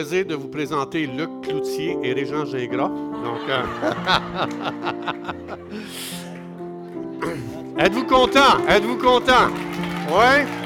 De vous présenter Luc Cloutier et Régent Gingras. Donc, euh, êtes-vous content? Êtes-vous content? Oui?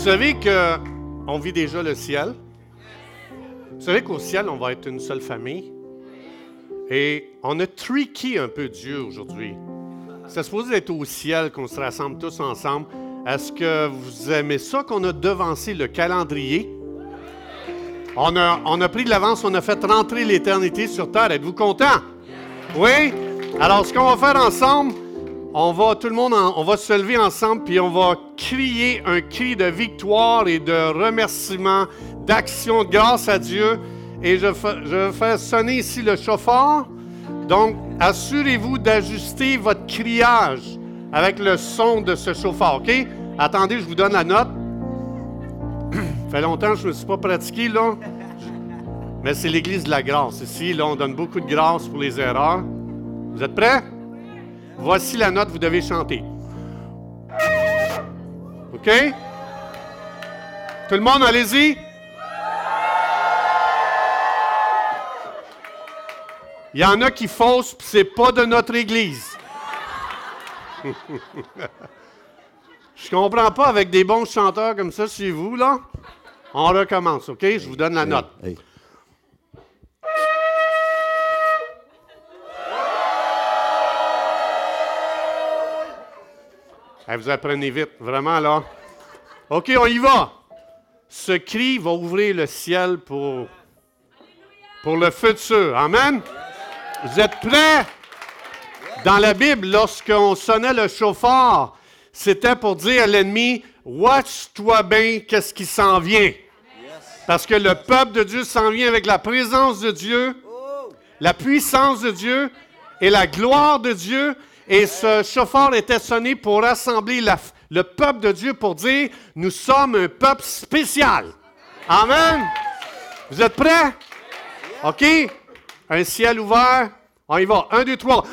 Vous savez qu'on vit déjà le ciel? Vous savez qu'au ciel, on va être une seule famille? Et on a tricky un peu Dieu aujourd'hui. C'est supposé être au ciel qu'on se rassemble tous ensemble. Est-ce que vous aimez ça qu'on a devancé le calendrier? On a, on a pris de l'avance, on a fait rentrer l'éternité sur terre. Êtes-vous content? Oui? Alors, ce qu'on va faire ensemble, on va, tout le monde, on va se lever ensemble, puis on va crier un cri de victoire et de remerciement, d'action, grâce à Dieu. Et je, je vais faire sonner ici le chauffeur. Donc, assurez-vous d'ajuster votre criage avec le son de ce chauffeur, OK? Attendez, je vous donne la note. Ça fait longtemps que je ne me suis pas pratiqué, là. Mais c'est l'Église de la grâce. Ici, là, on donne beaucoup de grâce pour les erreurs. Vous êtes prêts? Voici la note que vous devez chanter. OK? Tout le monde, allez-y. Il y en a qui faussent, puis c'est pas de notre Église. Je comprends pas avec des bons chanteurs comme ça chez vous, là. On recommence, OK? Je vous donne la note. Hey. Hey, vous apprenez vite, vraiment là. OK, on y va. Ce cri va ouvrir le ciel pour, pour le futur. Amen. Vous êtes prêts? Dans la Bible, lorsqu'on sonnait le chauffard, c'était pour dire à l'ennemi, watch-toi bien, qu'est-ce qui s'en vient. Parce que le peuple de Dieu s'en vient avec la présence de Dieu, la puissance de Dieu et la gloire de Dieu. Et ce chauffeur était sonné pour rassembler le peuple de Dieu pour dire, nous sommes un peuple spécial. Amen. Vous êtes prêts? OK? Un ciel ouvert. On y va. Un, deux, trois.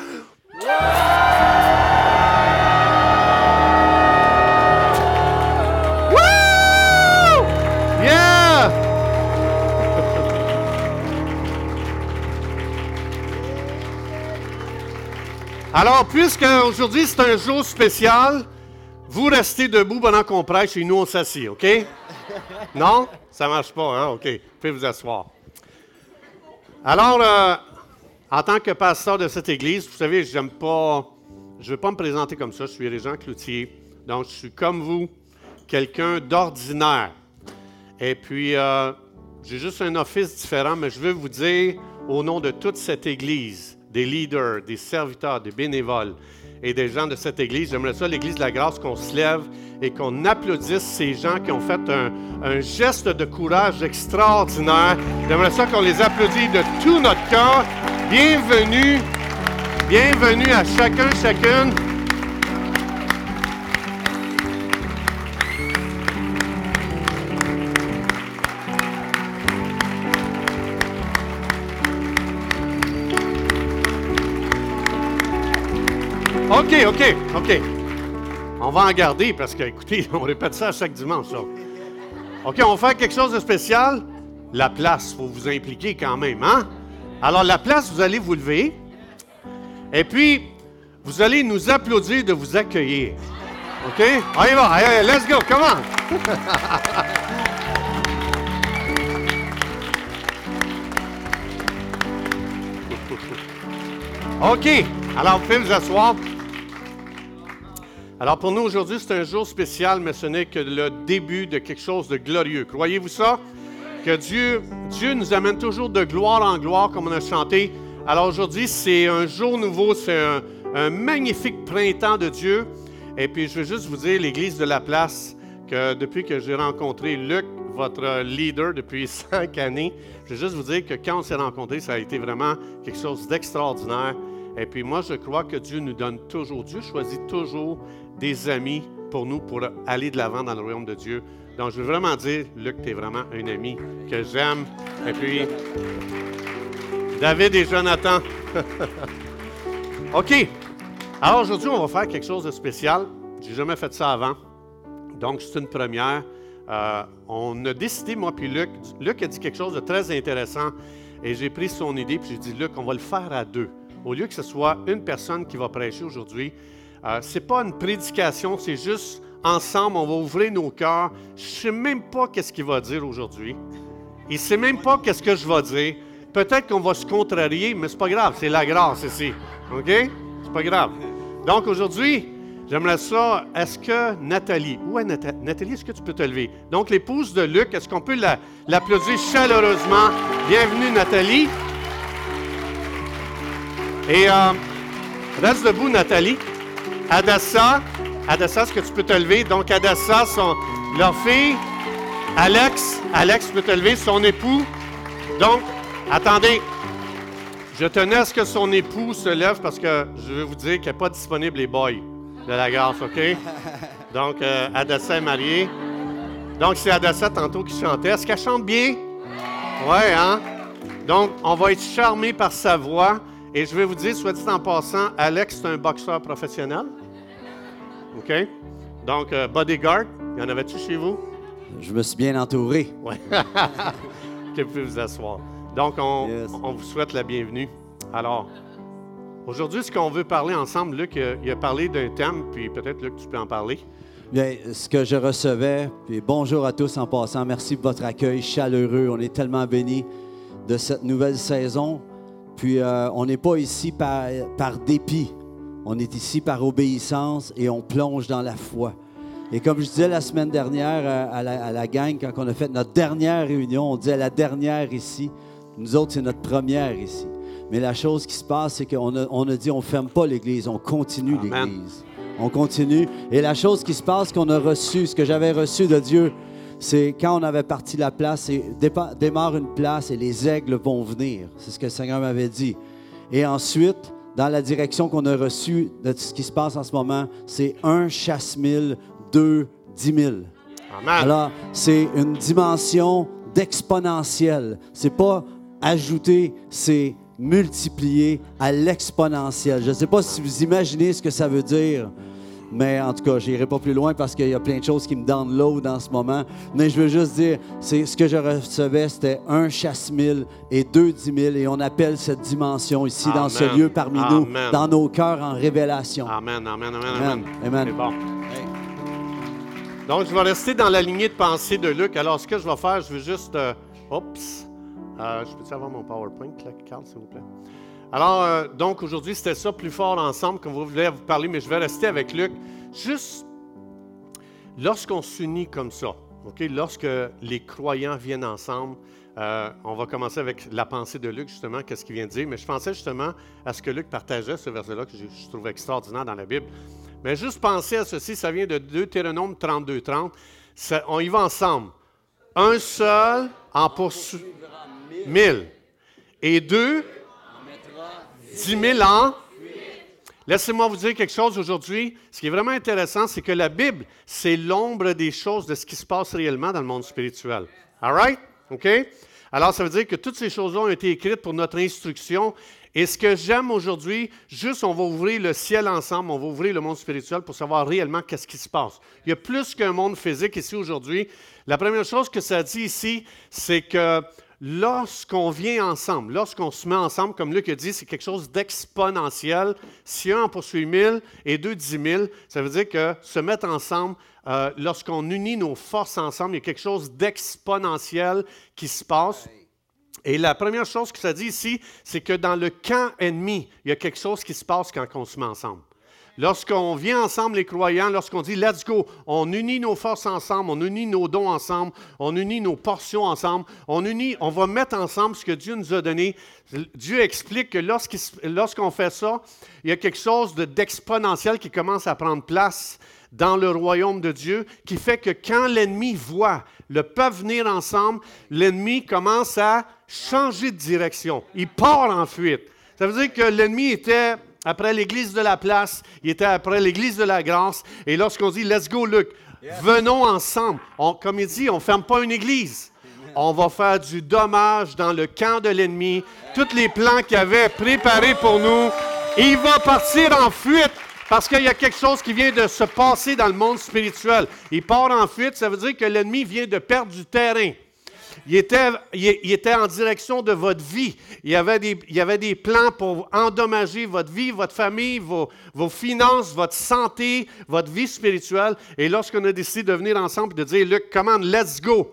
Alors, puisque aujourd'hui c'est un jour spécial, vous restez debout pendant qu'on prêche et nous on s'assied, OK? Non? Ça marche pas, hein? OK. Vous pouvez vous asseoir. Alors, euh, en tant que pasteur de cette église, vous savez, j'aime pas. Je ne veux pas me présenter comme ça. Je suis Régent Cloutier. Donc, je suis comme vous, quelqu'un d'ordinaire. Et puis, euh, j'ai juste un office différent, mais je veux vous dire, au nom de toute cette Église, des leaders, des serviteurs, des bénévoles et des gens de cette Église, j'aimerais ça, l'Église de la grâce, qu'on se lève et qu'on applaudisse ces gens qui ont fait un, geste de courage extraordinaire. J'aimerais ça qu'on les applaudisse de tout notre cœur. Bienvenue, bienvenue à chacun, chacune. On va en garder parce que, écoutez, on répète ça chaque dimanche. OK, on va faire quelque chose de spécial. La place, il faut vous impliquer quand même, hein? Alors, la place, vous allez vous lever. Et puis, vous allez nous applaudir de vous accueillir. OK? On y va. Let's go. Come on. OK. Alors, vous pouvez vous asseoir. Alors, pour nous, aujourd'hui, c'est un jour spécial, mais ce n'est que le début de quelque chose de glorieux. Croyez-vous ça? Que Dieu, Dieu nous amène toujours de gloire en gloire, comme on a chanté. Alors, aujourd'hui, c'est un jour nouveau, c'est un, un magnifique printemps de Dieu. Et puis, je veux juste vous dire, l'Église de la place, que depuis que j'ai rencontré Luc, votre leader depuis cinq années, je veux juste vous dire que quand on s'est rencontrés, ça a été vraiment quelque chose d'extraordinaire. Et puis moi, je crois que Dieu nous donne toujours, Dieu choisit toujours des amis pour nous, pour aller de l'avant dans le royaume de Dieu. Donc, je veux vraiment dire, Luc, tu es vraiment un ami que j'aime. Et puis, David et Jonathan. OK. Alors aujourd'hui, on va faire quelque chose de spécial. J'ai jamais fait ça avant. Donc, c'est une première. Euh, on a décidé, moi puis Luc, Luc a dit quelque chose de très intéressant et j'ai pris son idée puis j'ai dit, Luc, on va le faire à deux. Au lieu que ce soit une personne qui va prêcher aujourd'hui, euh, ce n'est pas une prédication, c'est juste ensemble, on va ouvrir nos cœurs. Je sais même pas qu'est-ce qu'il va dire aujourd'hui. Il sait même pas qu'est-ce que je vais dire. Peut-être qu'on va se contrarier, mais c'est pas grave, c'est la grâce ici. OK? C'est pas grave. Donc aujourd'hui, J'aimerais ça. Est-ce que Nathalie, où est Nathalie? Nathalie, est-ce que tu peux te lever? Donc, l'épouse de Luc, est-ce qu'on peut l'applaudir chaleureusement? Bienvenue, Nathalie. Et euh, reste debout, Nathalie. Adassa, Adassa, est-ce que tu peux te lever? Donc, Adassa, son, leur fille. Alex, Alex, tu peux te lever, son époux. Donc, attendez. Je tenais à ce que son époux se lève parce que je veux vous dire qu'il n'est pas disponible, les boys de la grâce, OK? Donc, euh, Adassa est mariée. Donc, c'est Adassa tantôt qui chantait. Est-ce qu'elle chante bien? Oui, hein? Donc, on va être charmé par sa voix. Et je vais vous dire, soit dit en passant, Alex, c'est un boxeur professionnel. OK? Donc, euh, bodyguard, y en avait-tu chez vous? Je me suis bien entouré. Oui. que vous vous asseoir? Donc, on, on vous souhaite la bienvenue. Alors, Aujourd'hui, ce qu'on veut parler ensemble, Luc, il a parlé d'un thème, puis peut-être, Luc, tu peux en parler. Bien, ce que je recevais, puis bonjour à tous en passant, merci de votre accueil chaleureux. On est tellement bénis de cette nouvelle saison. Puis, euh, on n'est pas ici par, par dépit. On est ici par obéissance et on plonge dans la foi. Et comme je disais la semaine dernière euh, à la, à la gang, quand on a fait notre dernière réunion, on disait la dernière ici. Nous autres, c'est notre première ici. Mais la chose qui se passe, c'est qu'on a, on a dit on ne ferme pas l'Église, on continue l'Église. On continue. Et la chose qui se passe, qu'on a reçu, ce que j'avais reçu de Dieu, c'est quand on avait parti la place, et démarre une place et les aigles vont venir. C'est ce que le Seigneur m'avait dit. Et ensuite, dans la direction qu'on a reçue de ce qui se passe en ce moment, c'est un chasse mille, deux, dix mille. Alors, c'est une dimension d'exponentiel. C'est pas ajouter, c'est multiplié à l'exponentiel. Je ne sais pas si vous imaginez ce que ça veut dire, mais en tout cas, je n'irai pas plus loin parce qu'il y a plein de choses qui me donnent l'eau dans ce moment. Mais je veux juste dire, c'est ce que je recevais, c'était un chasse mille et deux dix mille, et on appelle cette dimension ici, dans ce lieu parmi nous, dans nos cœurs en révélation. Amen, amen, amen, amen. Bon. Donc, je vais rester dans la lignée de pensée de Luc. Alors, ce que je vais faire, je veux juste... Euh, oups. Euh, je peux avoir mon PowerPoint, Carl, s'il vous plaît? Alors, euh, donc aujourd'hui, c'était ça, plus fort ensemble, comme vous voulez vous parler, mais je vais rester avec Luc. Juste, lorsqu'on s'unit comme ça, OK, lorsque les croyants viennent ensemble, euh, on va commencer avec la pensée de Luc, justement, qu'est-ce qu'il vient de dire. Mais je pensais justement à ce que Luc partageait, ce verset-là, que je, trouve extraordinaire dans la Bible. Mais juste penser à ceci, ça vient de Deutéronome 32, 30. on y va ensemble. Un seul en poursuit 1000. Et deux, 10 000 ans. Laissez-moi vous dire quelque chose aujourd'hui. Ce qui est vraiment intéressant, c'est que la Bible, c'est l'ombre des choses de ce qui se passe réellement dans le monde spirituel. All right? OK? Alors, ça veut dire que toutes ces choses-là ont été écrites pour notre instruction. Et ce que j'aime aujourd'hui, juste on va ouvrir le ciel ensemble, on va ouvrir le monde spirituel pour savoir réellement qu'est-ce qui se passe. Il y a plus qu'un monde physique ici aujourd'hui. La première chose que ça dit ici, c'est que lorsqu'on vient ensemble, lorsqu'on se met ensemble, comme Luc a dit, c'est quelque chose d'exponentiel. Si un en poursuit mille et deux dix mille, ça veut dire que se mettre ensemble, euh, lorsqu'on unit nos forces ensemble, il y a quelque chose d'exponentiel qui se passe. Et la première chose que ça dit ici, c'est que dans le camp ennemi, il y a quelque chose qui se passe quand on se met ensemble. Lorsqu'on vient ensemble, les croyants, lorsqu'on dit let's go, on unit nos forces ensemble, on unit nos dons ensemble, on unit nos portions ensemble, on unit, on va mettre ensemble ce que Dieu nous a donné. Dieu explique que lorsqu'on fait ça, il y a quelque chose d'exponentiel qui commence à prendre place dans le royaume de Dieu, qui fait que quand l'ennemi voit le peuple venir ensemble, l'ennemi commence à changer de direction. Il part en fuite. Ça veut dire que l'ennemi était après l'église de la place, il était après l'église de la grâce. Et lorsqu'on dit Let's go, Luc, venons ensemble. comme il dit, on ne ferme pas une église. On va faire du dommage dans le camp de l'ennemi. Tous les plans qu'il avait préparés pour nous, il va partir en fuite parce qu'il y a quelque chose qui vient de se passer dans le monde spirituel. Il part en fuite, ça veut dire que l'ennemi vient de perdre du terrain. Il était, il, était, en direction de votre vie. Il y, avait des, il y avait des plans pour endommager votre vie, votre famille, vos, vos finances, votre santé, votre vie spirituelle. Et lorsqu'on a décidé de venir ensemble et de dire, Luc, commande, let's go,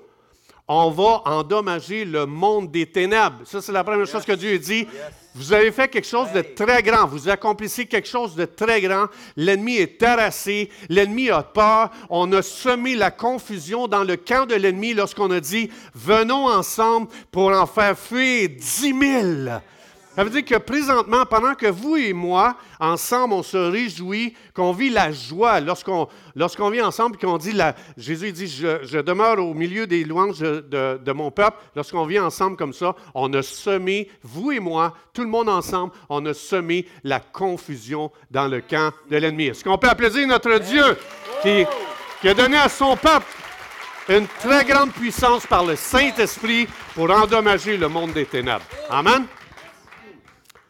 on va endommager le monde des ténèbres. Ça, c'est la première chose que Dieu dit. Vous avez fait quelque chose de très grand. Vous accomplissez quelque chose de très grand. L'ennemi est terrassé. L'ennemi a peur. On a semé la confusion dans le camp de l'ennemi lorsqu'on a dit, venons ensemble pour en faire fuir dix mille. Ça veut dire que présentement, pendant que vous et moi, ensemble, on se réjouit, qu'on vit la joie, lorsqu'on lorsqu'on vit ensemble qu'on dit, Jésus dit, je, demeure au milieu des louanges de, de mon peuple, lorsqu'on vit ensemble comme ça, on a semé, vous et moi, tout le monde ensemble, on a semé la confusion dans le camp de l'ennemi. Est-ce qu'on peut applaudir notre Dieu qui, qui a donné à son peuple une très grande puissance par le Saint-Esprit pour endommager le monde des ténèbres? Amen.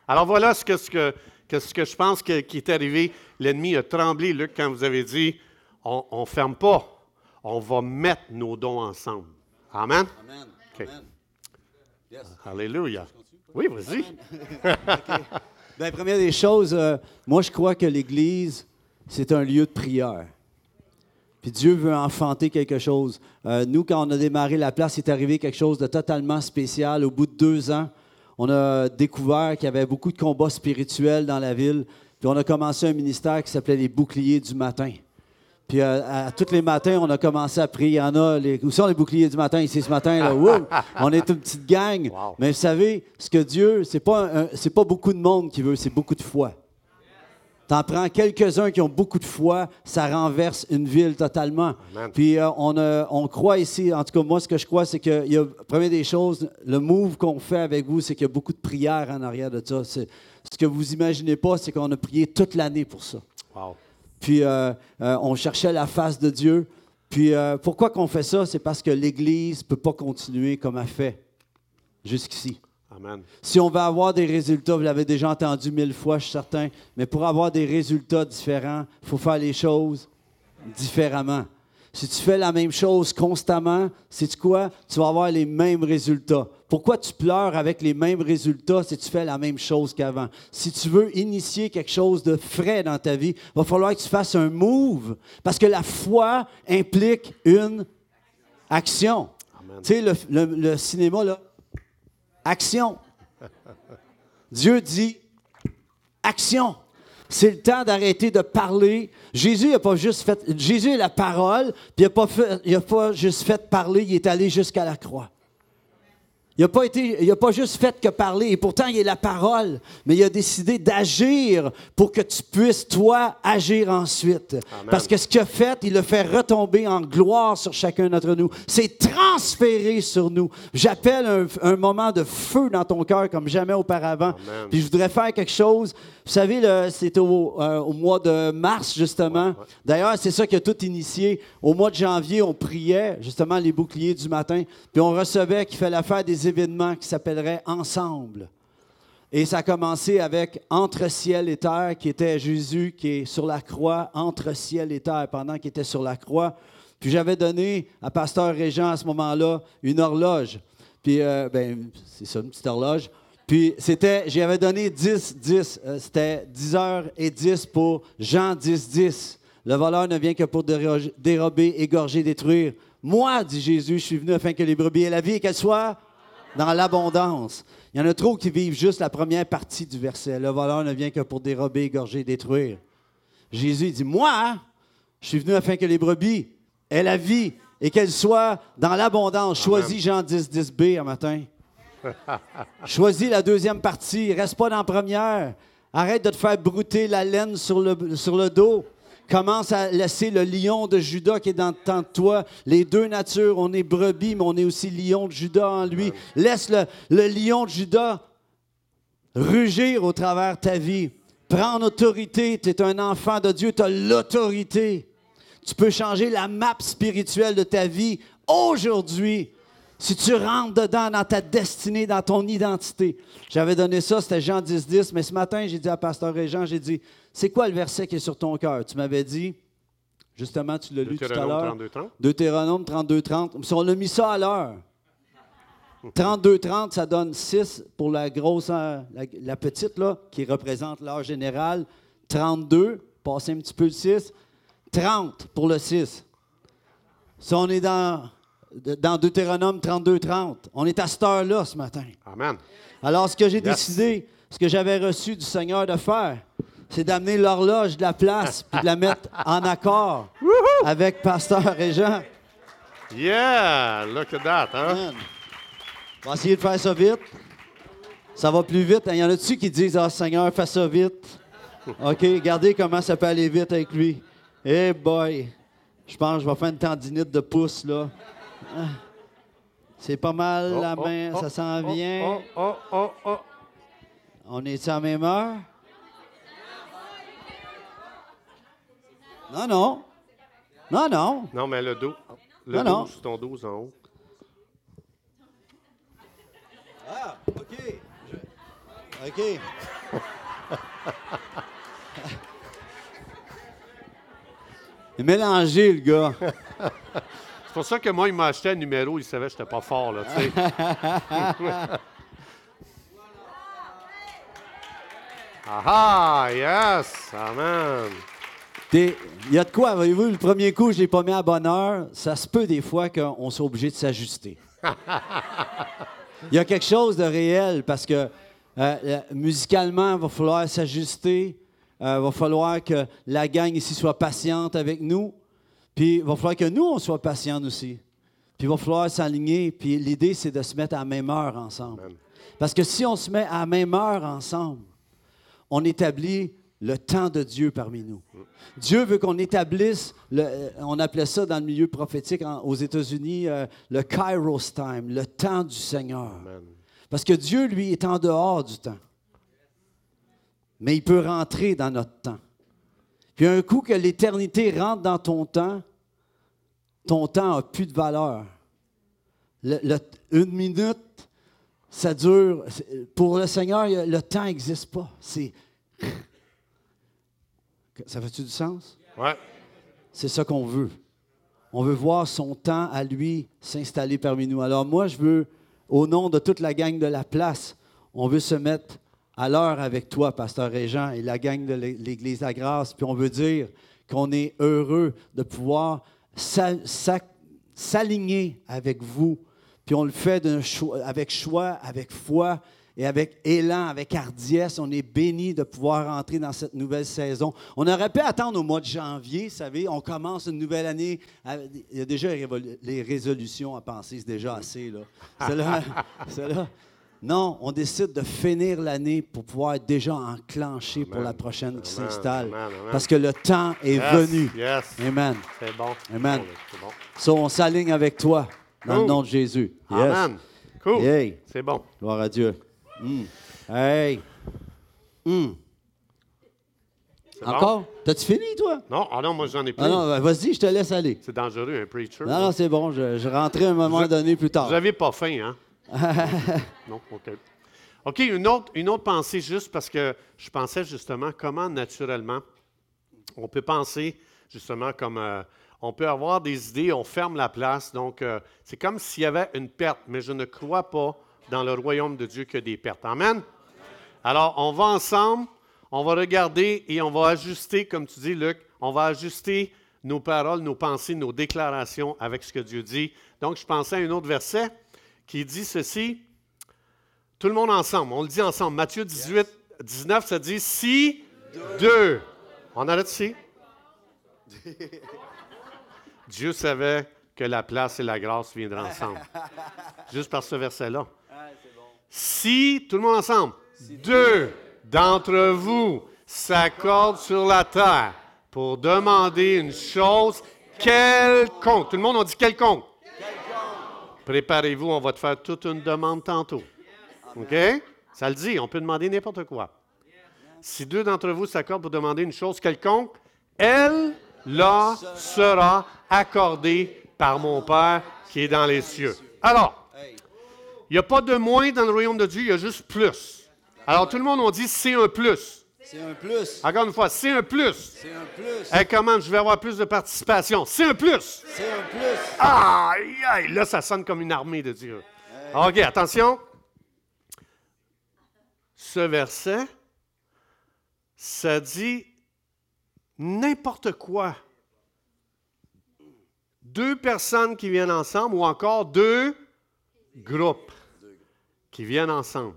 Alors voilà ce que, ce que, ce que je pense qui est arrivé. L'ennemi a tremblé, Luc, quand vous avez dit, on ne ferme pas, on va mettre nos dons ensemble. Amen? Amen. Alléluia. Oui, vas-y. Bien, première des choses, euh, moi je crois que l'Église, c'est un lieu de prière. Puis Dieu veut enfanter quelque chose. Euh, nous, quand on a démarré la place, il est arrivé quelque chose de totalement spécial. Au bout de deux ans, on a découvert qu'il y avait beaucoup de combats spirituels dans la ville. Puis on a commencé un ministère qui s'appelait les boucliers du matin. Puis euh, à, tous les matins, on a commencé à prier. Il y en a, les, où sont les boucliers du matin? Ici ce matin? Là? on est une petite gang. Mais vous savez, ce que Dieu, ce n'est pas, pas beaucoup de monde qui veut, c'est beaucoup de foi. T'en prends quelques-uns qui ont beaucoup de foi, ça renverse une ville totalement. Puis euh, on, on, croit ici, en tout cas moi ce que je crois, c'est que, y a, première des choses, le move qu'on fait avec vous, c'est qu'il y a beaucoup de prières en arrière de ça. Ce que vous imaginez pas, c'est qu'on a prié toute l'année pour ça. Puis euh, euh, on cherchait la face de Dieu. Puis pourquoi qu'on fait ça? C'est parce que l'Église ne peut pas continuer comme elle fait jusqu'ici. Si on veut avoir des résultats, vous l'avez déjà entendu mille fois, je suis certain, mais pour avoir des résultats différents, il faut faire les choses différemment. Si tu fais la même chose constamment, c'est quoi? Tu vas avoir les mêmes résultats. Pourquoi tu pleures avec les mêmes résultats si tu fais la même chose qu'avant? Si tu veux initier quelque chose de frais dans ta vie, il va falloir que tu fasses un move. Parce que la foi implique une action. Tu sais, le, le cinéma, là, Action. Dieu dit action. C'est le temps d'arrêter de parler. Jésus n'a pas juste fait. Jésus est la parole, puis il n'a pas, pas juste fait parler, il est allé jusqu'à la croix. Il n'a pas, été, pas juste fait que parler, et pourtant il est la parole, mais il a décidé d'agir pour que tu puisses, toi, agir ensuite. Parce que ce qu'il a fait, il le fait retomber en gloire sur chacun d'entre nous. C'est transféré sur nous. J'appelle un, moment de feu dans ton cœur comme jamais auparavant. Puis je voudrais faire quelque chose. Vous savez, c'était au, euh, au, mois de mars, justement. D'ailleurs, c'est ça qui a tout initié. Au mois de janvier, on priait, justement, les boucliers du matin, puis on recevait qu'il fallait faire des événements qui s'appelleraient Ensemble. Et ça a commencé avec Entre ciel et terre, qui était Jésus qui est sur la croix, entre ciel et terre, pendant qu'il était sur la croix. Puis j'avais donné à Pasteur Régent à ce moment-là une horloge. Puis, euh, ben, c'est ça, une petite horloge. Puis c'était, j'avais donné 10, 10. Euh, c'était 10 heures et 10 pour Jean 10, 10. Le voleur ne vient que pour dérober, égorger, détruire. Moi, dit Jésus, je suis venu afin que les brebis aient la vie et qu'elles soient dans l'abondance. Il y en a trop qui vivent juste la première partie du verset. Le voleur ne vient que pour dérober, égorger, détruire. Jésus dit, moi, je suis venu afin que les brebis aient la vie et qu'elles soient dans l'abondance. Choisis Jean 10, 10b un matin. Choisis la deuxième partie. Reste pas dans la première. Arrête de te faire brouter la laine sur le, dos. Commence à laisser le lion de Judas qui est dans de toi. Les deux natures, on est brebis, mais on est aussi lion de Judas en lui. Laisse le, le lion de Judas rugir au travers ta vie. Prends autorité. Tu es un enfant de Dieu. Tu as l'autorité. Tu peux changer la map spirituelle de ta vie aujourd'hui. Si tu rentres dedans dans ta destinée, dans ton identité. J'avais donné ça, c'était Jean 10, 10, mais ce matin, j'ai dit à Pasteur Régent, j'ai dit, c'est quoi le verset qui est sur ton cœur? Tu m'avais dit, justement, tu l'as lu tout à l'heure. Deutéronome 32, 30. Si on a mis ça à l'heure, 32, 30, ça donne 6 pour la grosse, euh, la, petite, là, qui représente l'heure général. 32, passez un petit peu le 6. 30 pour le 6. Si on est dans dans Deutéronome 32, 30. On est à cette heure-là ce matin. Amen. Alors, ce que j'ai décidé, ce que j'avais reçu du Seigneur de faire, c'est d'amener l'horloge de la place puis de la mettre en accord avec Pasteur Régent. Yeah! Look at that, hein? On va essayer de faire ça vite. Ça va plus vite. Il y en a-tu qui disent Ah, Seigneur, fais ça vite? OK, regardez comment ça peut aller vite avec lui. Eh boy! Je pense que je vais faire une tendinite de pouce, là. C'est pas mal Oh, la oh, main, oh, ça s'en oh, vient. Oh, oh, oh, oh. On est à même heure? Non, non. Non, non. Non, mais le dos. Le Non, non. 12, ton 12 en haut. Ah, OK. OK. Il est mélangé, le gars. C'est pour ça que moi, il m'a acheté un numéro, il savait que j'étais pas fort, là, tu sais. ah ah, yes! Amen! Il y a de quoi, voyez-vous, le premier coup, je l'ai pas mis à bonne heure? Ça se peut des fois qu'on soit obligé de s'ajuster. Il y a quelque chose de réel parce que euh, euh, musicalement, il va falloir s'ajuster. Il va falloir que la gang ici soit patiente avec nous. Puis il va falloir que nous, on soit patients aussi. Puis il va falloir s'aligner. Puis l'idée, c'est de se mettre à la même heure ensemble. Amen. Parce que si on se met à la même heure ensemble, on établit le temps de Dieu parmi nous. Dieu veut qu'on établisse, le- euh, on appelait ça dans le milieu prophétique en- aux États-Unis, euh, le Kairos time, le temps du Seigneur. Amen. Parce que Dieu, lui, est en dehors du temps. Mais il peut rentrer dans notre temps. Puis un coup que l'éternité rentre dans ton temps, ton temps n'a plus de valeur. Le- le- une minute, ça dure. Pour le Seigneur, le temps n'existe pas. C'est. Ça fait-tu du sens? Ouais. C'est ça qu'on veut. On veut voir son temps à lui s'installer parmi nous. Alors moi, je veux, au nom de toute la gang de la place, on veut se mettre à l'heure avec toi, Pasteur Régent, et la gang de l'Église à grâce, puis on veut dire qu'on est heureux de pouvoir s'a- s'a- s'aligner avec vous. Puis on le fait avec choix, avec foi et avec élan, avec hardiesse. On est béni de pouvoir entrer dans cette nouvelle saison. On aurait pu attendre au mois de janvier, vous savez, on commence une nouvelle année. avec- Il y a déjà les résolutions à penser, c'est déjà assez. Là. Non, on décide de finir l'année pour pouvoir être déjà enclenché pour la prochaine qui s'installe. Parce que le temps est Yes, venu. Yes. Amen. C'est bon. Amen. C'est bon. So, on s'aligne avec toi dans le nom de Jésus. Yes. Amen. Cool. C'est bon. Gloire à Dieu. Mm. Hey. Mm. C'est Encore? T'as-tu fini, toi? Non, ah non, moi, j'en ai plus. Ah non, ben, vas-y, je te laisse aller. C'est dangereux, un preacher. Non, non, c'est bon, je, je rentrais à un moment Vous- donné plus tard. Vous n'avez pas faim, hein? Non, OK. OK, une autre, pensée, juste parce que je pensais justement comment naturellement on peut penser justement comme euh, on peut avoir des idées, on ferme la place. Donc, euh, c'est comme s'il y avait une perte, mais je ne crois pas dans le royaume de Dieu a des pertes. Amen? Alors, on va ensemble, on va regarder et on va ajuster, comme tu dis, Luc, on va ajuster nos paroles, nos pensées, nos déclarations avec ce que Dieu dit. Donc, je pensais à un autre verset qui dit ceci. Tout le monde ensemble. On le dit ensemble. Matthieu 18, 19, ça dit si deux. On arrête ici? Dieu savait que la place et la grâce viendraient ensemble. Juste par ce verset-là. Si, tout le monde ensemble, deux d'entre vous s'accordent sur la terre pour demander une chose quelconque. Tout le monde, on dit quelconque. Préparez-vous, on va te faire toute une demande tantôt. OK? Ça le dit, on peut demander n'importe quoi. Si deux d'entre vous s'accordent pour demander une chose quelconque, elle leur sera accordée par mon Père qui est dans les cieux. Alors, il n'y a pas de moins dans le royaume de Dieu, il y a juste plus. Alors, tout le monde, on dit c'est un plus. C'est un plus. Encore une fois, c'est un plus. C'est un plus. Hey, comment je vais avoir plus de participation? C'est un plus. C'est un plus. Aïe, aïe, là, ça sonne comme une armée de Dieu. OK, attention. Ce verset, ça dit n'importe quoi. Deux personnes qui viennent ensemble ou encore deux groupes qui viennent ensemble.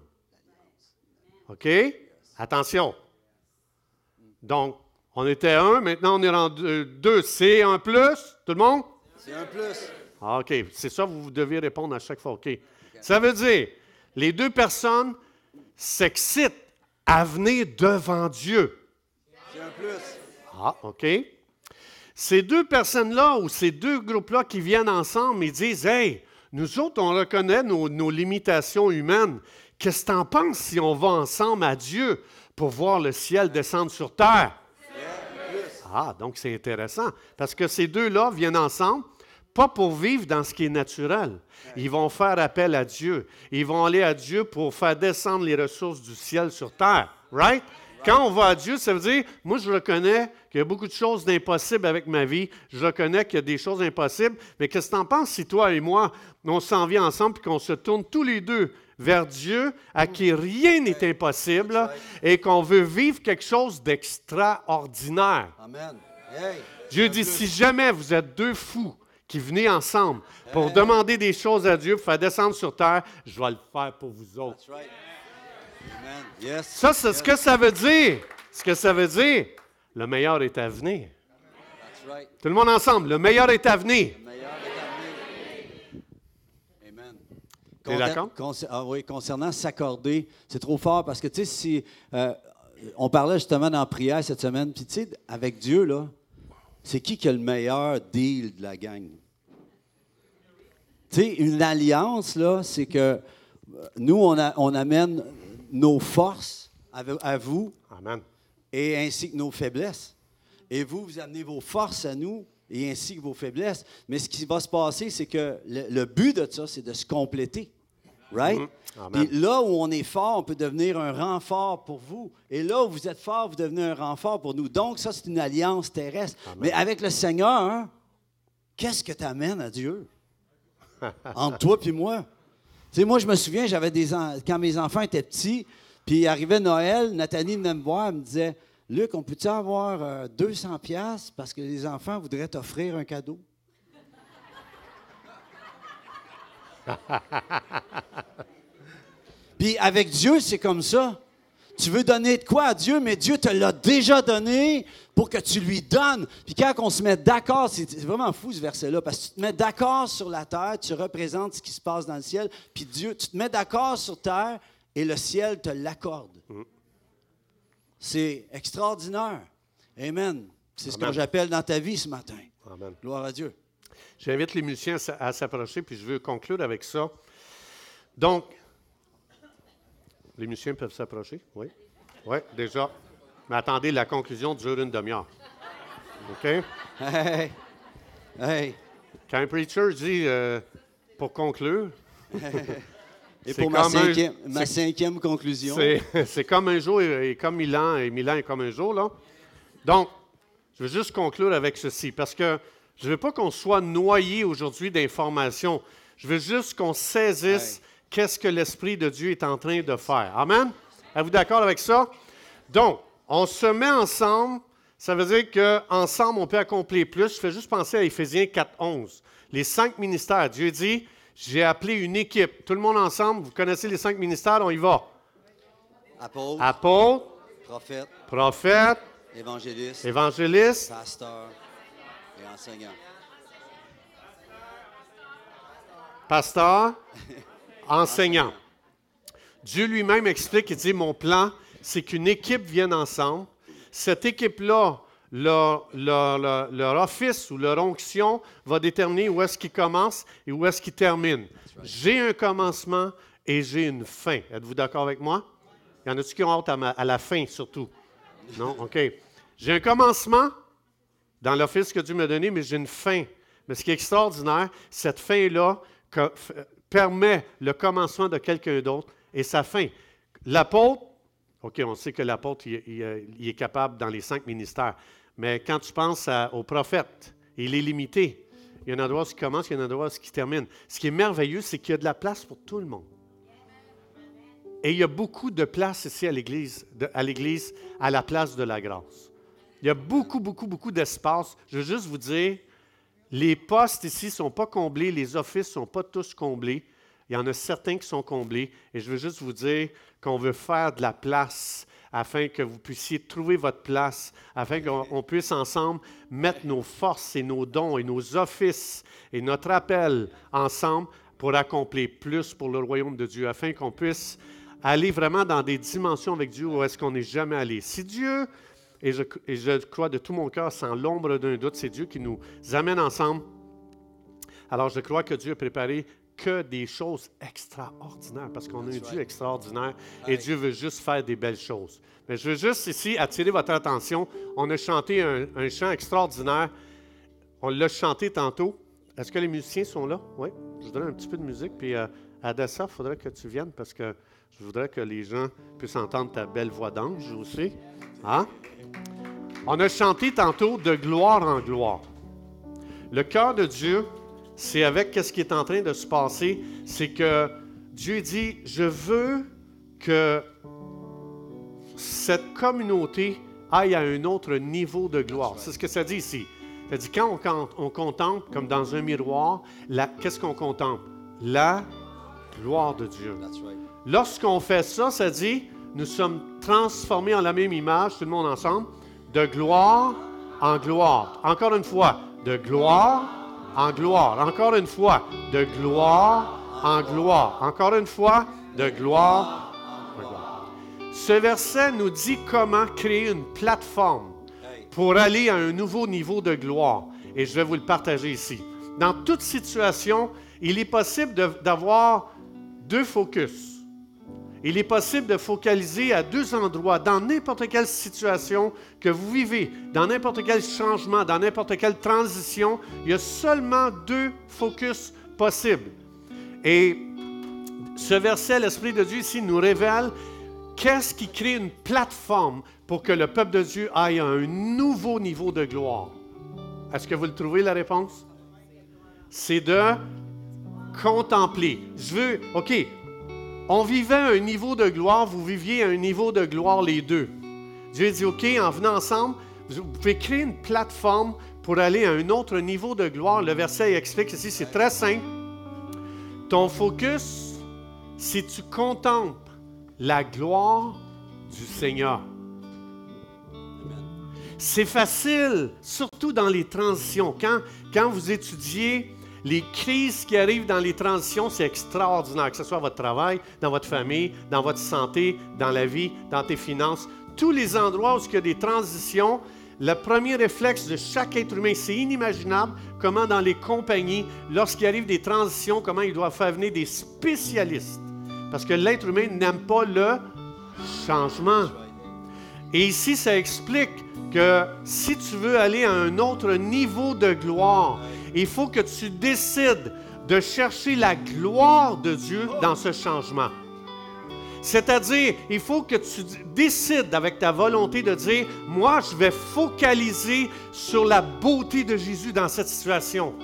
OK? Attention. Donc, on était un, maintenant on est rendu deux. C'est un plus, tout le monde? C'est un plus. Ah, OK, c'est ça, vous devez répondre à chaque fois. OK. Ça veut dire, les deux personnes s'excitent à venir devant Dieu. C'est un plus. Ah, OK. Ces deux personnes-là ou ces deux groupes-là qui viennent ensemble et disent Hey, nous autres, on reconnaît nos, nos limitations humaines. Qu'est-ce que tu en penses si on va ensemble à Dieu? Pour voir le ciel descendre sur terre? Ah, donc c'est intéressant. Parce que ces deux-là viennent ensemble, pas pour vivre dans ce qui est naturel. Ils vont faire appel à Dieu. Ils vont aller à Dieu pour faire descendre les ressources du ciel sur terre. Right? Quand on va à Dieu, ça veut dire, moi je reconnais qu'il y a beaucoup de choses d'impossibles avec ma vie. Je reconnais qu'il y a des choses impossibles. Mais qu'est-ce que tu en penses si toi et moi, on s'en vient ensemble et qu'on se tourne tous les deux vers Dieu, à qui rien n'est impossible, et qu'on veut vivre quelque chose d'extraordinaire? Dieu dit, si jamais vous êtes deux fous qui venez ensemble pour demander des choses à Dieu, pour faire descendre sur terre, je vais le faire pour vous autres. Ça, c'est ce que ça veut dire. Ce que ça veut dire, le meilleur est à venir. That's right. Tout le monde ensemble, le meilleur est à venir. Le meilleur est à venir. Amen. T'es d'accord? Ah oui, concernant s'accorder, c'est trop fort parce que, tu sais, si. euh, on parlait justement dans la prière cette semaine, puis tu sais, avec Dieu, là, c'est qui qui a le meilleur deal de la gang? Tu sais, une alliance, là, c'est que euh, nous, on, a- on amène nos forces à, vous Amen. et ainsi que nos faiblesses. Et vous, vous amenez vos forces à nous et ainsi que vos faiblesses. Mais ce qui va se passer, c'est que le, le but de ça, c'est de se compléter. Right? Mhm. Amen. Puis là où on est fort, on peut devenir un renfort pour vous. Et là où vous êtes fort, vous devenez un renfort pour nous. Donc, ça, c'est une alliance terrestre. Mais avec le Seigneur, hein, qu'est-ce que tu amènes à Dieu? Entre toi et moi. Tu sais, moi, je me souviens, j'avais des en- quand mes enfants étaient petits, puis arrivait Noël, Nathalie venait me voir, elle me disait Luc, on peut-tu avoir euh, 200 pièces parce que les enfants voudraient t'offrir un cadeau? Puis avec Dieu, c'est comme ça. Tu veux donner de quoi à Dieu, mais Dieu te l'a déjà donné pour que tu lui donnes. Puis quand on se met d'accord, c'est vraiment fou ce verset-là, parce que tu te mets d'accord sur la terre, tu représentes ce qui se passe dans le ciel, puis Dieu, tu te mets d'accord sur terre et le ciel te l'accorde. C'est extraordinaire. Amen. C'est ce que j'appelle dans ta vie ce matin. Amen. Gloire à Dieu. J'invite les musiciens à s'approcher, puis je veux conclure avec ça. Donc, les musiciens peuvent s'approcher, oui? Oui, déjà. Mais attendez, la conclusion dure une demi-heure. OK? Hey, hey. Quand un preacher dit euh, pour conclure, Et pour ma comme un- cinquième, ma c'est- cinquième conclusion. c'est comme un jour et, et comme mille ans, et mille ans est comme un jour, là. Donc, je veux juste conclure avec ceci, parce que je ne veux pas qu'on soit noyé aujourd'hui d'informations. Je veux juste qu'on saisisse qu'est-ce que l'Esprit de Dieu est en train de faire. Amen? Êtes-vous d'accord avec ça? Donc, on se met ensemble. Ça veut dire qu'ensemble, on peut accomplir plus. Je fais juste penser à Éphésiens 4.11. Les cinq ministères. Dieu dit, j'ai appelé une équipe. Tout le monde ensemble, vous connaissez les cinq ministères, on y va. Apôtre, Apôtre, prophète, prophète, évangéliste, évangéliste, pasteur et enseignant. pasteur, enseignant. Dieu lui-même explique, il dit, mon plan, c'est qu'une équipe vienne ensemble. Cette équipe-là, leur, office ou leur onction va déterminer où est-ce qu'ils commencent et où est-ce qu'ils terminent. J'ai un commencement et j'ai une fin. Êtes-vous d'accord avec moi? Il y en a-tu qui ont hâte à la fin, surtout? Non? OK. J'ai un commencement dans l'office que Dieu m'a donné, mais j'ai une fin. Mais ce qui est extraordinaire, cette fin-là f- permet le commencement de quelqu'un d'autre et sa fin. L'apôtre, OK, on sait que l'apôtre, il, il est capable dans les cinq ministères. Mais quand tu penses au prophète, il est limité. Il y a un endroit où il commence, il y a un endroit où il termine. Ce qui est merveilleux, c'est qu'il y a de la place pour tout le monde. Et il y a beaucoup de place ici à l'Église, à l'Église, à la place de la grâce. Il y a beaucoup, beaucoup, beaucoup d'espace. Je veux juste vous dire, les postes ici ne sont pas comblés, les offices ne sont pas tous comblés. Il y en a certains qui sont comblés. Et je veux juste vous dire qu'on veut faire de la place afin que vous puissiez trouver votre place, afin qu'on on puisse ensemble mettre nos forces et nos dons et nos offices et notre appel ensemble pour accomplir plus pour le royaume de Dieu, afin qu'on puisse aller vraiment dans des dimensions avec Dieu où est-ce qu'on n'est jamais allé. Si Dieu, et je, et je crois de tout mon cœur, sans l'ombre d'un doute, c'est Dieu qui nous amène ensemble. Alors je crois que Dieu a préparé que des choses extraordinaires, parce qu'on a un Dieu extraordinaire et. Dieu veut juste faire des belles choses. Mais je veux juste ici attirer votre attention. On a chanté un, un chant extraordinaire. On l'a chanté tantôt. Est-ce que les musiciens sont là? Oui. Je voudrais un petit peu de musique. Puis euh, Adassa, il faudrait que tu viennes parce que je voudrais que les gens puissent entendre ta belle voix d'ange aussi. Hein? On a chanté tantôt de gloire en gloire. Le cœur de Dieu, c'est avec ce qui est en train de se passer, c'est que Dieu dit, je veux que cette communauté aille à un autre niveau de gloire. C'est ce que ça dit ici. Ça dit, quand on, on contemple, comme dans un miroir, qu'est-ce qu'on contemple? La gloire de Dieu. Lorsqu'on fait ça, ça dit, nous sommes transformés en la même image, tout le monde ensemble, de gloire en gloire. Encore une fois, de gloire en gloire. Encore une fois, de gloire en gloire. Encore une fois, de gloire en gloire. Ce verset nous dit comment créer une plateforme pour aller à un nouveau niveau de gloire. Et je vais vous le partager ici. Dans toute situation, il est possible d'avoir deux focus. Il est possible de focaliser à deux endroits, dans n'importe quelle situation que vous vivez, dans n'importe quel changement, dans n'importe quelle transition. Il y a seulement deux focus possibles. Et ce verset, l'Esprit de Dieu ici nous révèle qu'est-ce qui crée une plateforme pour que le peuple de Dieu aille à un nouveau niveau de gloire. Est-ce que vous le trouvez, la réponse? C'est de contempler. Je veux, OK, on vivait un niveau de gloire, vous viviez un niveau de gloire les deux. Dieu dit, OK, en venant ensemble, vous pouvez créer une plateforme pour aller à un autre niveau de gloire. Le verset explique ici, c'est très simple. Ton focus, si tu contemples la gloire du Seigneur. C'est facile, surtout dans les transitions. Quand, quand vous étudiez les crises qui arrivent dans les transitions, c'est extraordinaire, que ce soit votre travail, dans votre famille, dans votre santé, dans la vie, dans tes finances. Tous les endroits où il y a des transitions, le premier réflexe de chaque être humain, c'est inimaginable comment dans les compagnies, lorsqu'il arrive des transitions, comment ils doivent faire venir des spécialistes. Parce que l'être humain n'aime pas le changement. Et ici, ça explique que si tu veux aller à un autre niveau de gloire, il faut que tu décides de chercher la gloire de Dieu dans ce changement. C'est-à-dire, il faut que tu décides avec ta volonté de dire, moi, je vais focaliser sur la beauté de Jésus dans cette situation.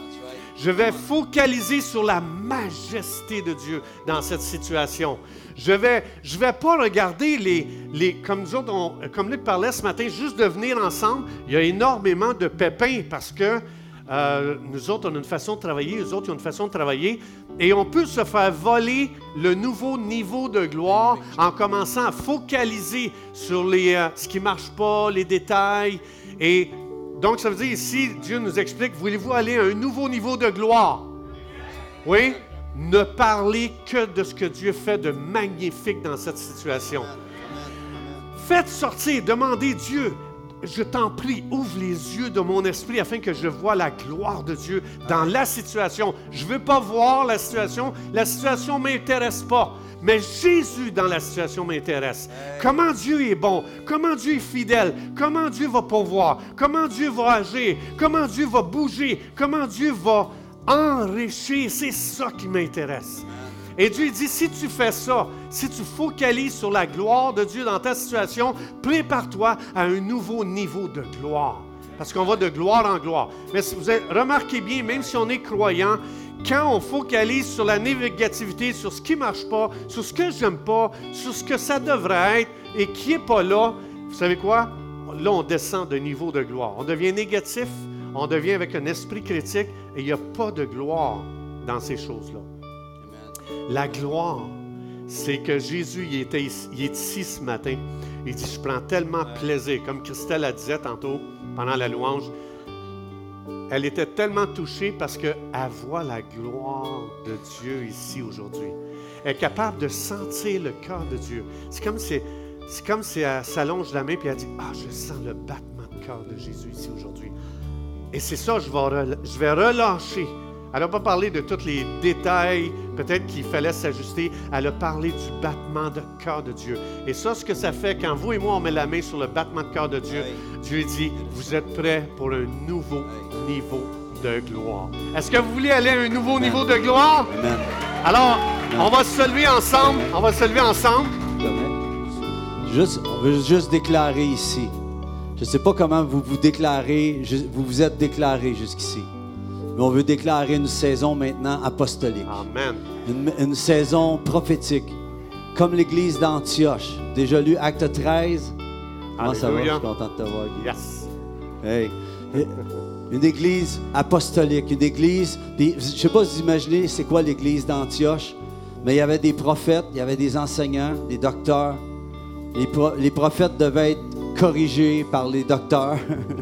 Je vais focaliser sur la majesté de Dieu dans cette situation. Je vais, je vais pas regarder les, comme nous autres, comme Luc parlait ce matin, juste de venir ensemble. Il y a énormément de pépins parce que Euh, nous autres, on a une façon de travailler, les autres, ils ont une façon de travailler. Et on peut se faire voler le nouveau niveau de gloire en commençant à focaliser sur les, euh, ce qui ne marche pas, les détails. Et donc, ça veut dire ici, Dieu nous explique, voulez-vous aller à un nouveau niveau de gloire? Oui? Ne parlez que de ce que Dieu fait de magnifique dans cette situation. Faites sortir, demandez Dieu, je t'en prie, ouvre les yeux de mon esprit afin que je vois la gloire de Dieu dans la situation. Je ne veux pas voir la situation. La situation ne m'intéresse pas. Mais Jésus dans la situation m'intéresse. Comment Dieu est bon, comment Dieu est fidèle, comment Dieu va pourvoir, comment Dieu va agir, comment Dieu va bouger, comment Dieu va enrichir? C'est ça qui m'intéresse. Et Dieu dit, si tu fais ça, si tu focalises sur la gloire de Dieu dans ta situation, prépare-toi à un nouveau niveau de gloire. Parce qu'on va de gloire en gloire. Mais vous remarquez bien, même si on est croyant, quand on focalise sur la négativité, sur ce qui ne marche pas, sur ce que j'aime pas, sur ce que ça devrait être et qui n'est pas là, vous savez quoi? Là, on descend de niveau de gloire. On devient négatif, on devient avec un esprit critique et il n'y a pas de gloire dans ces choses-là. La gloire, c'est que Jésus il était il est ici ce matin. Il dit, je prends tellement plaisir, comme Christelle a dit tantôt pendant la louange, elle était tellement touchée parce qu'elle voit la gloire de Dieu ici aujourd'hui. Elle est capable de sentir le cœur de Dieu. C'est comme si, c'est comme si elle s'allonge la main et elle dit Ah, je sens le battement de cœur de Jésus ici aujourd'hui. Et c'est ça, je vais relâcher elle n'a pas parlé de tous les détails, peut-être qu'il fallait s'ajuster. Elle a parlé du battement de cœur de Dieu. Et ça, ce que ça fait, quand vous et moi, on met la main sur le battement de cœur de Dieu, Dieu dit, vous êtes prêts pour un nouveau niveau de gloire. Est-ce que vous voulez aller à un nouveau niveau de gloire? Amen. Alors, on va se lever ensemble. On va se lever ensemble. Juste, on veut juste déclarer ici. Je ne sais pas comment vous vous déclarez, vous vous êtes déclaré jusqu'ici. Mais on veut déclarer une saison maintenant apostolique. Amen. Une, saison prophétique. Comme l'église d'Antioche. Déjà lu Acte 13. Comment ça va? Je suis content de te voir, Guy. Yes. Hey. Une église apostolique. Une église. je ne sais pas si vous imaginez c'est quoi l'église d'Antioche. Mais il y avait des prophètes, il y avait des enseignants, des docteurs. Les, les prophètes devaient être corrigés par les docteurs,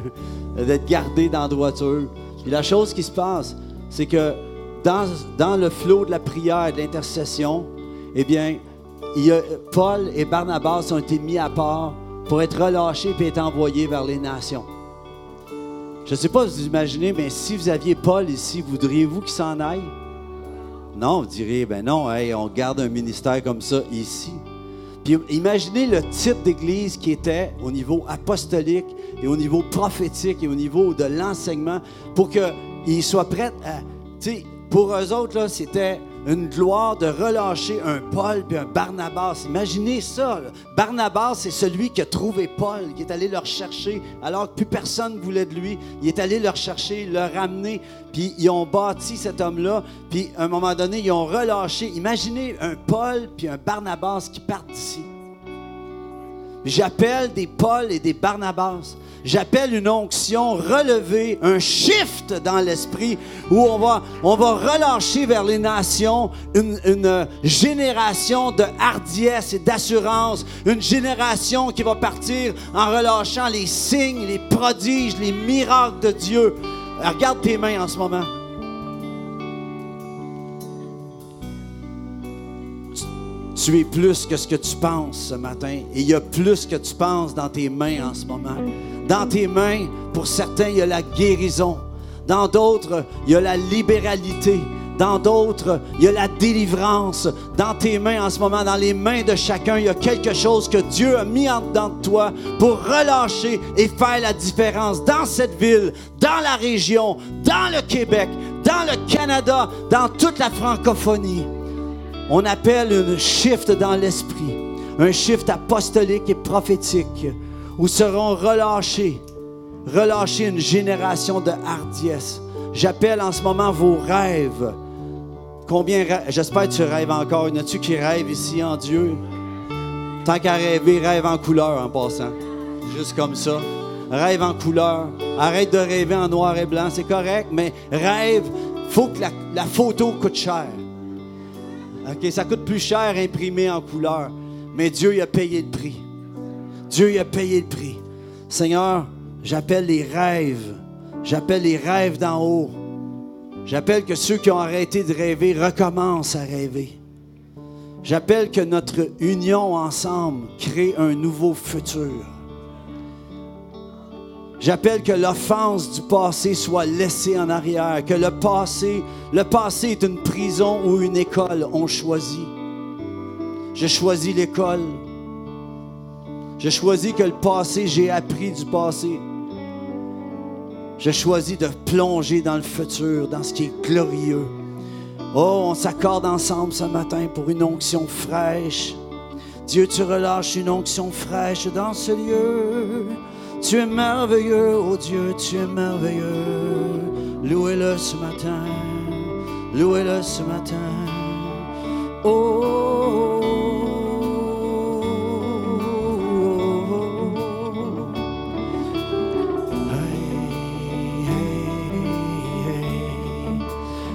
d'être gardés dans la droiture. Et la chose qui se passe, c'est que dans, le flot de la prière et de l'intercession, eh bien, Paul et Barnabas ont été mis à part pour être relâchés et être envoyés vers les nations. Je ne sais pas si vous imaginez, mais si vous aviez Paul ici, voudriez-vous qu'il s'en aille? Non, vous diriez, ben non, on garde un ministère comme ça ici. Puis imaginez le type d'église qui était au niveau apostolique et au niveau prophétique et au niveau de l'enseignement pour qu'ils soient prêts à. Tu sais, pour eux autres, c'était une gloire de relâcher un Paul puis un Barnabas. Imaginez ça. Barnabas, c'est celui qui a trouvé Paul, qui est allé le chercher alors que plus personne voulait de lui. Il est allé le chercher, le ramener, puis ils ont bâti cet homme-là. Puis à un moment donné, ils ont relâché. Imaginez un Paul puis un Barnabas qui partent d'ici. J'appelle des Paul et des Barnabas j'appelle une onction relevée, un shift dans l'esprit où on va, on relâcher vers les nations une, une génération de hardiesse et d'assurance, une génération qui va partir en relâchant les signes, les prodiges, les miracles de Dieu. Regarde tes mains en ce moment. Tu es plus que ce que tu penses ce matin. Et il y a plus que tu penses dans tes mains en ce moment. Dans tes mains, pour certains, il y a la guérison. Dans d'autres, il y a la libéralité. Dans d'autres, il y a la délivrance. Dans tes mains en ce moment, dans les mains de chacun, il y a quelque chose que Dieu a mis en dedans de toi pour relâcher et faire la différence dans cette ville, dans la région, dans le Québec, dans le Canada, dans toute la francophonie on appelle un shift dans l'esprit, un shift apostolique et prophétique, où seront relâchés, relâchés une génération de hardiesse. J'appelle en ce moment vos rêves. Combien, j'espère que tu rêves encore. Y en a-tu qui rêvent ici en Dieu? Tant qu'à rêver, rêve en couleur en passant. Juste comme ça. rêve en couleur. Arrête de rêver en noir et blanc, c'est correct, mais rêve, faut que la, la photo coûte cher. Ça coûte plus cher imprimer en couleur, mais Dieu il a payé le prix. Dieu il a payé le prix. Seigneur, j'appelle les rêves, j'appelle les rêves d'en haut. J'appelle que ceux qui ont arrêté de rêver recommencent à rêver. J'appelle que notre union ensemble crée un nouveau futur. J'appelle que l'offense du passé soit laissée en arrière, que le passé, le passé est une prison ou une école, on choisit. Je choisis l'école. Je choisis que le passé, j'ai appris du passé. Je choisis de plonger dans le futur, dans ce qui est glorieux. Oh, on s'accorde ensemble ce matin pour une onction fraîche. Dieu, tu relâches une onction fraîche dans ce lieu. Tu es merveilleux, oh Dieu, tu es merveilleux. Louez-le ce matin, louez-le ce matin. Oh.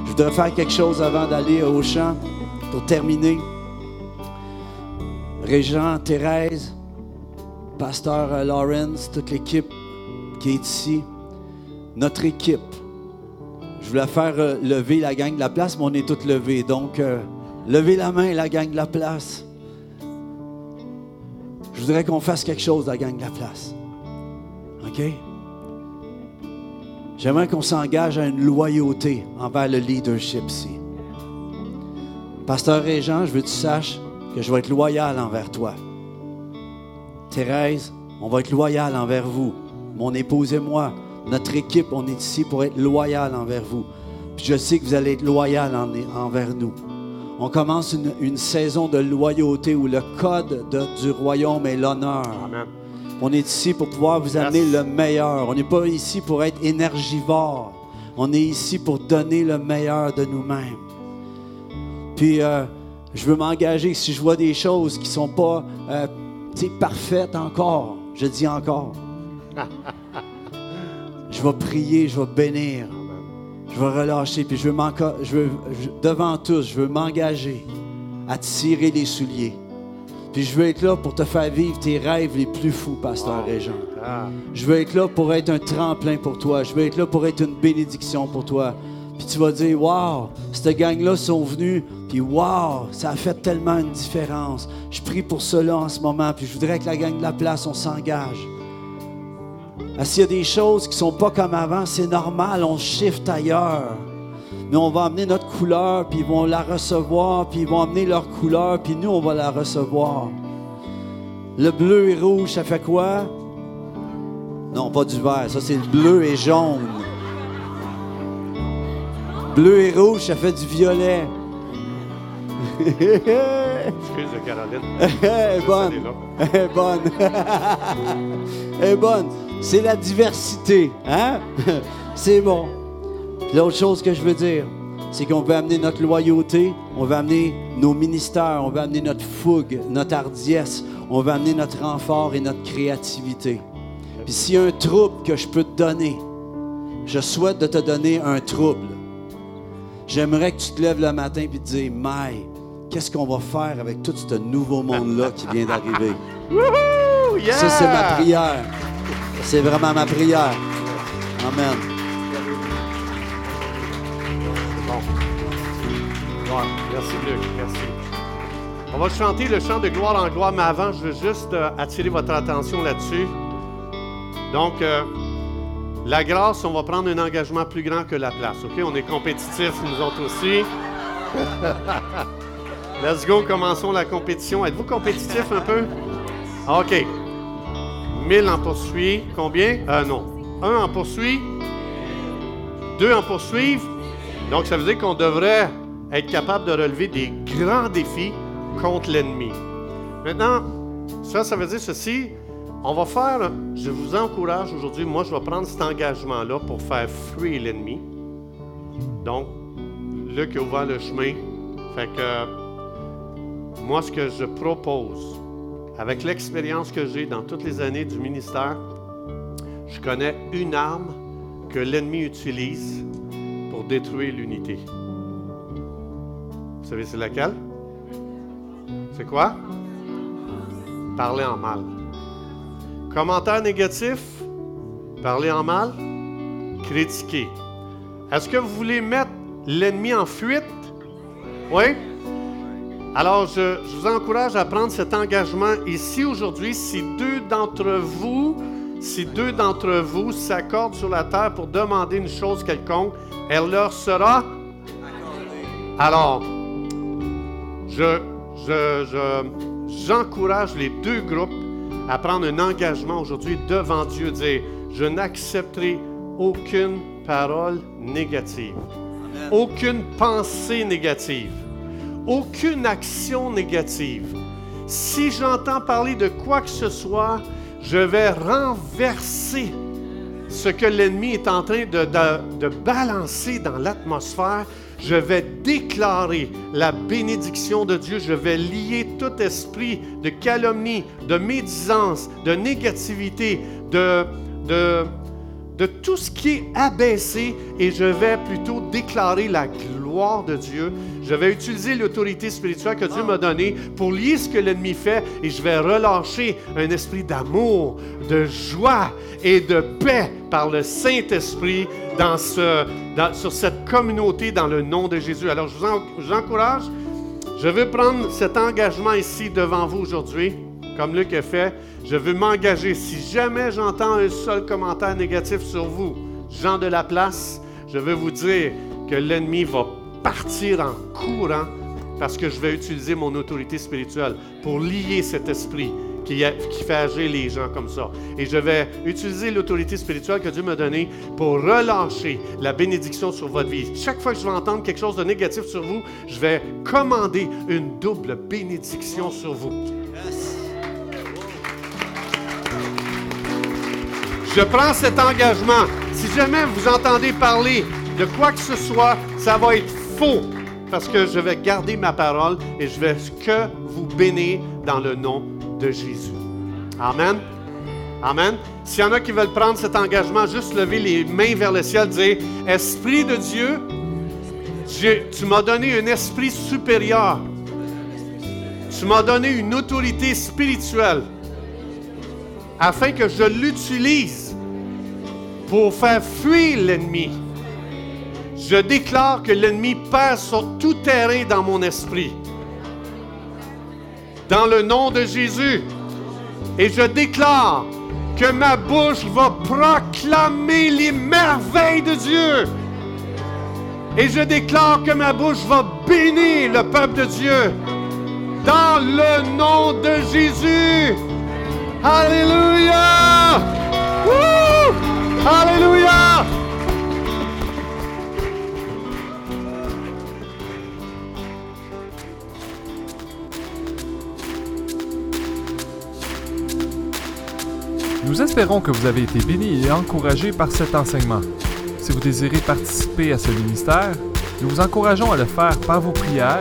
Je voudrais faire quelque chose avant d'aller au chant pour terminer. Régent, Thérèse, Pasteur euh, Lawrence, toute l'équipe qui est ici, notre équipe. Je voulais faire euh, lever la gang de la place, mais on est tous levés. Donc, euh, levez la main, la gang de la place. Je voudrais qu'on fasse quelque chose, la gang de la place. OK? J'aimerais qu'on s'engage à une loyauté envers le leadership ici. Pasteur Régent, je veux que tu saches que je vais être loyal envers toi. Thérèse, on va être loyal envers vous. Mon épouse et moi, notre équipe, on est ici pour être loyal envers vous. Puis je sais que vous allez être loyal en- envers nous. On commence une, une saison de loyauté où le code de- du royaume est l'honneur. On est ici pour pouvoir vous amener Yes. le meilleur. On n'est pas ici pour être énergivore. On est ici pour donner le meilleur de nous-mêmes. Puis, euh, je veux m'engager si je vois des choses qui ne sont pas euh, tu sais, parfaites encore. Je dis encore. je vais prier, je vais bénir. Je vais relâcher. Puis, je veux, m'enca- je veux je- devant tous, je veux m'engager à tirer les souliers. Puis, je veux être là pour te faire vivre tes rêves les plus fous, Pasteur Régent. Ah, Je veux être là pour être un tremplin pour toi. Je veux être là pour être une bénédiction pour toi. Puis tu vas dire, wow, cette gang-là sont venus. Puis wow, ça a fait tellement une différence. Je prie pour cela en ce moment. Puis je voudrais que la gang de la place, on s'engage. S'il y a des choses qui sont pas comme avant, c'est normal, on shift ailleurs. Mais on va amener notre couleur, puis ils vont la recevoir, puis ils vont amener leur couleur, puis nous, on va la recevoir. Le bleu et rouge, ça fait quoi? Non, pas du vert. Ça, c'est le bleu et jaune. Bleu et rouge, ça fait du violet. excuse Caroline. Elle est bonne. Elle est là. Elle est bonne. Elle est bonne. C'est la diversité. Hein? C'est bon. L'autre chose que je veux dire, c'est qu'on veut amener notre loyauté, on veut amener nos ministères, on veut amener notre fougue, notre hardiesse, on veut amener notre renfort et notre créativité. Puis s'il y a un trouble que je peux te donner, je souhaite de te donner un trouble. J'aimerais que tu te lèves le matin et te dises, Maï, qu'est-ce qu'on va faire avec tout ce nouveau monde-là qui vient d'arriver? Yeah! Ça, c'est ma prière. C'est vraiment ma prière. Amen. Bon. Merci, Luc. Merci. On va chanter le chant de gloire en gloire, mais avant, je veux juste euh, attirer votre attention là-dessus. Donc, euh, la grâce, on va prendre un engagement plus grand que la place. OK? On est compétitifs, nous autres aussi. Let's go, commençons la compétition. Êtes-vous compétitif un peu? OK. 1000 en poursuit. Combien? Euh, non. Un en poursuit. Deux en poursuivre. Donc, ça veut dire qu'on devrait être capable de relever des grands défis contre l'ennemi. Maintenant, ça, ça veut dire ceci. On va faire, je vous encourage aujourd'hui, moi, je vais prendre cet engagement-là pour faire fuir l'ennemi. Donc, Luc a ouvert le chemin. Fait que, moi, ce que je propose, avec l'expérience que j'ai dans toutes les années du ministère, je connais une arme que l'ennemi utilise pour détruire l'unité. Vous savez c'est laquelle? C'est quoi? Parler en mal. Commentaire négatif, parler en mal, critiquer. Est-ce que vous voulez mettre l'ennemi en fuite? Oui? Alors, je, je, vous encourage à prendre cet engagement ici aujourd'hui. Si deux d'entre vous, si deux d'entre vous s'accordent sur la terre pour demander une chose quelconque, elle leur sera Alors, je, je, j'encourage les deux groupes à prendre un engagement aujourd'hui devant Dieu, dire, je n'accepterai aucune parole négative, aucune pensée négative, aucune action négative. Si j'entends parler de quoi que ce soit, je vais renverser ce que l'ennemi est en train de, de, balancer dans l'atmosphère. Je vais déclarer la bénédiction de Dieu. Je vais lier tout esprit de calomnie, de médisance, de négativité, de, de, de tout ce qui est abaissé et je vais plutôt déclarer la gloire de Dieu. Je vais utiliser l'autorité spirituelle que Dieu m'a donnée pour lier ce que l'ennemi fait et je vais relâcher un esprit d'amour, de joie et de paix par le Saint-Esprit dans ce, sur cette communauté dans le nom de Jésus. Alors je vous encourage, je veux prendre cet engagement ici devant vous aujourd'hui, comme Luc a fait. Je veux m'engager. Si jamais j'entends un seul commentaire négatif sur vous, gens de la place, je veux vous dire que l'ennemi va partir en courant parce que je vais utiliser mon autorité spirituelle pour lier cet esprit qui, fait agir les gens comme ça. Et je vais utiliser l'autorité spirituelle que Dieu m'a donnée pour relâcher la bénédiction sur votre vie. Chaque fois que je vais entendre quelque chose de négatif sur vous, je vais commander une double bénédiction sur vous. Je prends cet engagement. Si jamais vous entendez parler de quoi que ce soit, ça va être faux parce que je vais garder ma parole et je vais que vous bénir dans le nom de Jésus. Amen. Amen. S'il y en a qui veulent prendre cet engagement, juste lever les mains vers le ciel, dire Esprit de Dieu, tu m'as donné un esprit supérieur. Tu m'as donné une autorité spirituelle afin que je l'utilise pour faire fuir l'ennemi. Je déclare que l'ennemi passe sur tout terrain dans mon esprit. Dans le nom de Jésus. Et je déclare que ma bouche va proclamer les merveilles de Dieu. Et je déclare que ma bouche va bénir le peuple de Dieu. Dans le nom de Jésus. Alléluia! Woo! Alléluia! Nous espérons que vous avez été bénis et encouragés par cet enseignement. Si vous désirez participer à ce ministère, nous vous encourageons à le faire par vos prières,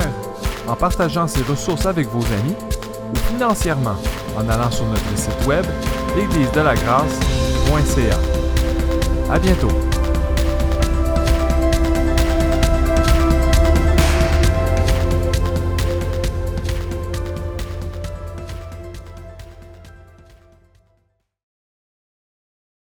en partageant ces ressources avec vos amis ou financièrement en allant sur notre site web l'église de la grâce.ca. À bientôt.